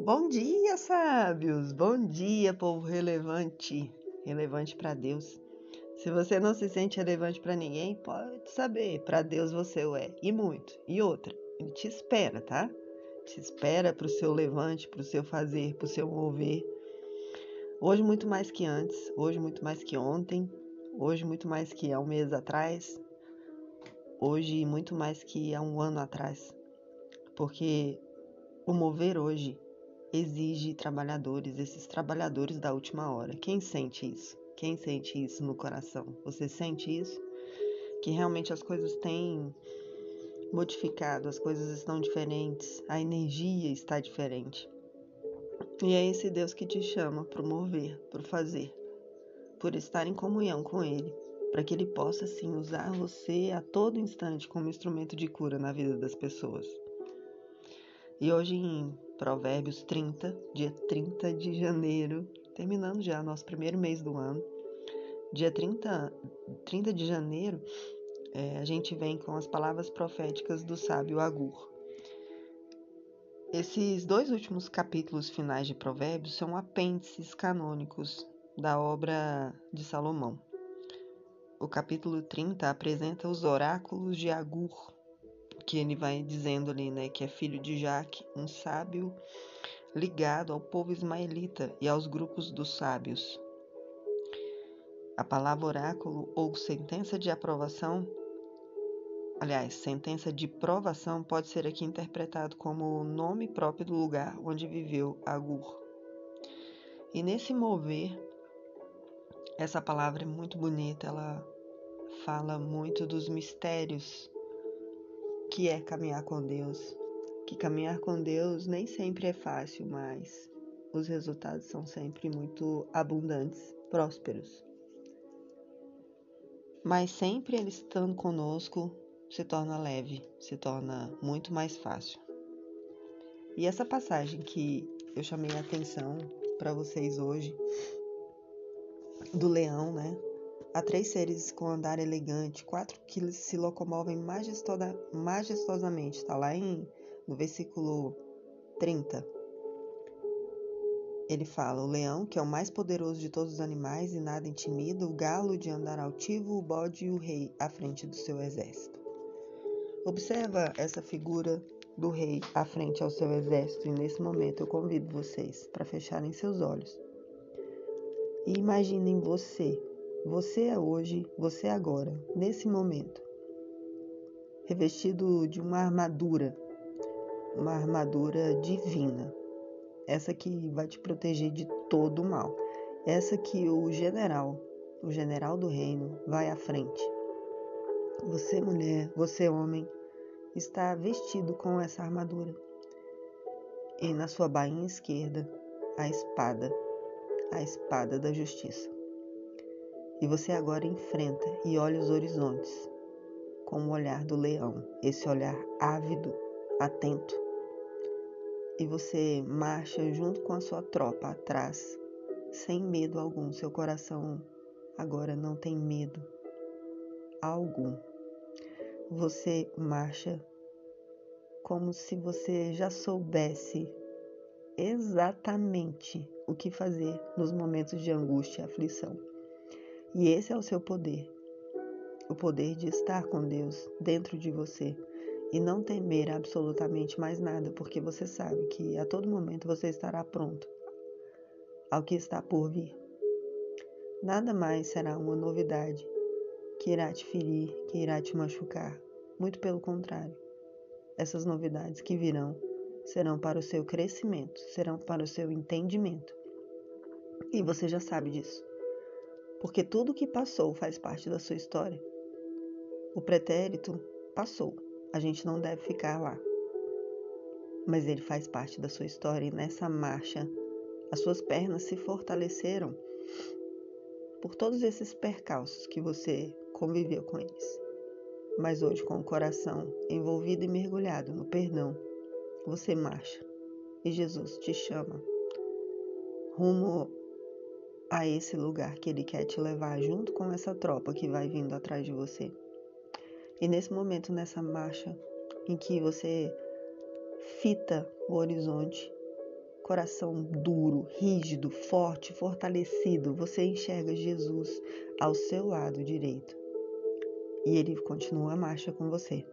Bom dia, sábios! Bom dia, povo relevante, relevante para Deus. Se você não se sente relevante para ninguém, pode saber, para Deus você o é, e muito. E outra, ele te espera, tá? Te espera para o seu levante, para o seu fazer, para o seu mover. Hoje muito mais que antes, hoje muito mais que ontem, hoje muito mais que há um mês atrás, hoje muito mais que há um ano atrás. Porque o mover hoje exige trabalhadores, esses trabalhadores da última hora. Quem sente isso? Quem sente isso no coração? Você sente isso? Que realmente as coisas têm modificado, as coisas estão diferentes, a energia está diferente. E é esse Deus que te chama para mover, para fazer, por estar em comunhão com Ele, para que Ele possa sim usar você a todo instante como instrumento de cura na vida das pessoas. E hoje em Provérbios 30, dia 30 de janeiro, terminando já nosso primeiro mês do ano. Dia 30, 30 de janeiro, é, a gente vem com as palavras proféticas do sábio Agur. Esses dois últimos capítulos finais de Provérbios são apêndices canônicos da obra de Salomão. O capítulo 30 apresenta os oráculos de Agur, que ele vai dizendo ali, né, que é filho de Jaque, um sábio ligado ao povo ismaelita e aos grupos dos sábios. A palavra oráculo ou sentença de aprovação, aliás, sentença de provação pode ser aqui interpretado como o nome próprio do lugar onde viveu Agur. E nesse mover, essa palavra é muito bonita, ela fala muito dos mistérios que é caminhar com Deus. Que caminhar com Deus nem sempre é fácil, mas os resultados são sempre muito abundantes, prósperos. Mas sempre Ele estando conosco se torna leve, se torna muito mais fácil. E essa passagem que eu chamei a atenção para vocês hoje, do leão, né? Há três seres com andar elegante, quatro que se locomovem majestosamente. Está lá em, no versículo 30. Ele fala: o leão, que é o mais poderoso de todos os animais e nada intimida, o galo de andar altivo, o bode e o rei à frente do seu exército. Observa essa figura do rei à frente ao seu exército, e nesse momento eu convido vocês para fecharem seus olhos e imaginem você você é hoje, você é agora, nesse momento, revestido de uma armadura, uma armadura divina. Essa que vai te proteger de todo o mal. Essa que o general, o general do reino, vai à frente. Você, mulher, você, homem, está vestido com essa armadura. E na sua bainha esquerda, a espada, a espada da justiça. E você agora enfrenta e olha os horizontes com o olhar do leão, esse olhar ávido, atento. E você marcha junto com a sua tropa atrás, sem medo algum. Seu coração agora não tem medo algum. Você marcha como se você já soubesse exatamente o que fazer nos momentos de angústia e aflição. E esse é o seu poder. O poder de estar com Deus dentro de você e não temer absolutamente mais nada, porque você sabe que a todo momento você estará pronto ao que está por vir. Nada mais será uma novidade que irá te ferir, que irá te machucar. Muito pelo contrário. Essas novidades que virão serão para o seu crescimento, serão para o seu entendimento. E você já sabe disso porque tudo o que passou faz parte da sua história. O pretérito passou, a gente não deve ficar lá. Mas ele faz parte da sua história e nessa marcha as suas pernas se fortaleceram por todos esses percalços que você conviveu com eles. Mas hoje, com o coração envolvido e mergulhado no perdão, você marcha e Jesus te chama rumo a esse lugar que Ele quer te levar junto com essa tropa que vai vindo atrás de você. E nesse momento, nessa marcha em que você fita o horizonte, coração duro, rígido, forte, fortalecido, você enxerga Jesus ao seu lado direito. E ele continua a marcha com você.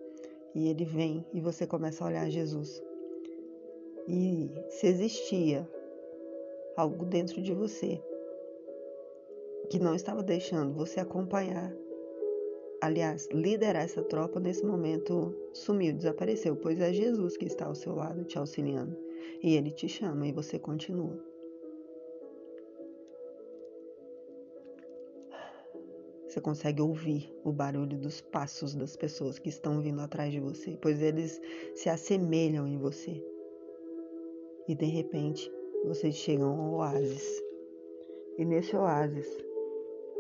E ele vem e você começa a olhar Jesus. E se existia algo dentro de você que não estava deixando você acompanhar, aliás, liderar essa tropa nesse momento sumiu, desapareceu, pois é Jesus que está ao seu lado te auxiliando e ele te chama e você continua. Você consegue ouvir o barulho dos passos das pessoas que estão vindo atrás de você, pois eles se assemelham em você. E de repente, vocês chegam ao oásis. E nesse oásis,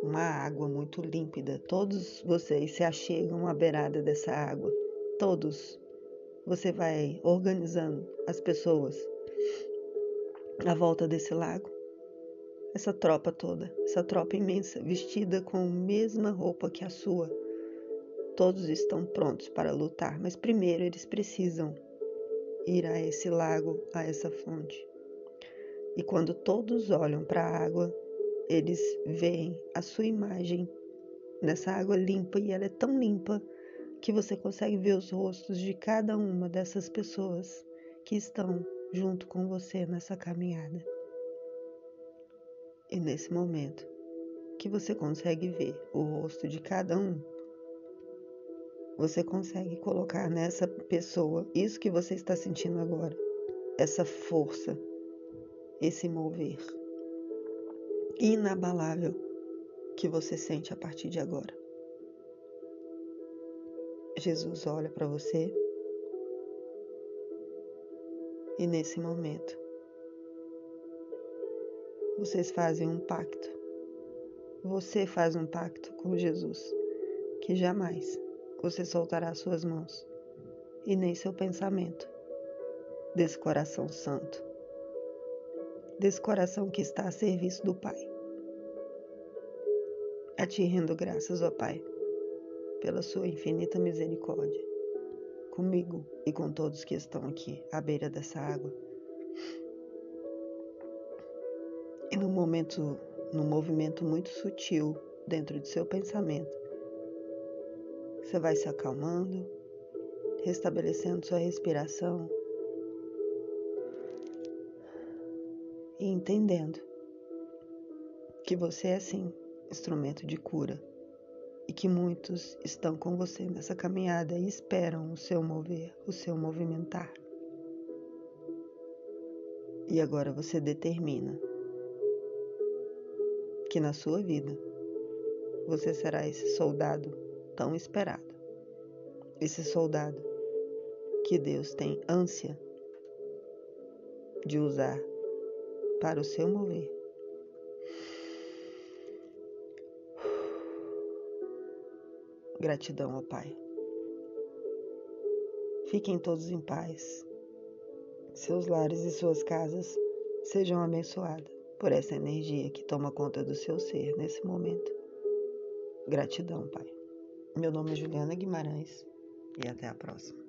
uma água muito límpida. Todos vocês se achegam à beirada dessa água. Todos. Você vai organizando as pessoas à volta desse lago essa tropa toda, essa tropa imensa, vestida com a mesma roupa que a sua. Todos estão prontos para lutar, mas primeiro eles precisam ir a esse lago, a essa fonte. E quando todos olham para a água, eles veem a sua imagem nessa água limpa e ela é tão limpa que você consegue ver os rostos de cada uma dessas pessoas que estão junto com você nessa caminhada. E nesse momento que você consegue ver o rosto de cada um, você consegue colocar nessa pessoa isso que você está sentindo agora, essa força, esse mover inabalável que você sente a partir de agora. Jesus olha para você e nesse momento vocês fazem um pacto. Você faz um pacto com Jesus, que jamais você soltará suas mãos e nem seu pensamento desse coração santo, desse coração que está a serviço do Pai. A ti rendo graças, ó Pai, pela sua infinita misericórdia, comigo e com todos que estão aqui à beira dessa água. E no momento, num movimento muito sutil dentro de seu pensamento, você vai se acalmando, restabelecendo sua respiração e entendendo que você é sim instrumento de cura e que muitos estão com você nessa caminhada e esperam o seu mover, o seu movimentar. E agora você determina que na sua vida você será esse soldado tão esperado, esse soldado que Deus tem ânsia de usar para o seu mover. Gratidão ao Pai. Fiquem todos em paz. Seus lares e suas casas sejam abençoadas por essa energia que toma conta do seu ser nesse momento. Gratidão, Pai. Meu nome é Juliana Guimarães e até a próxima.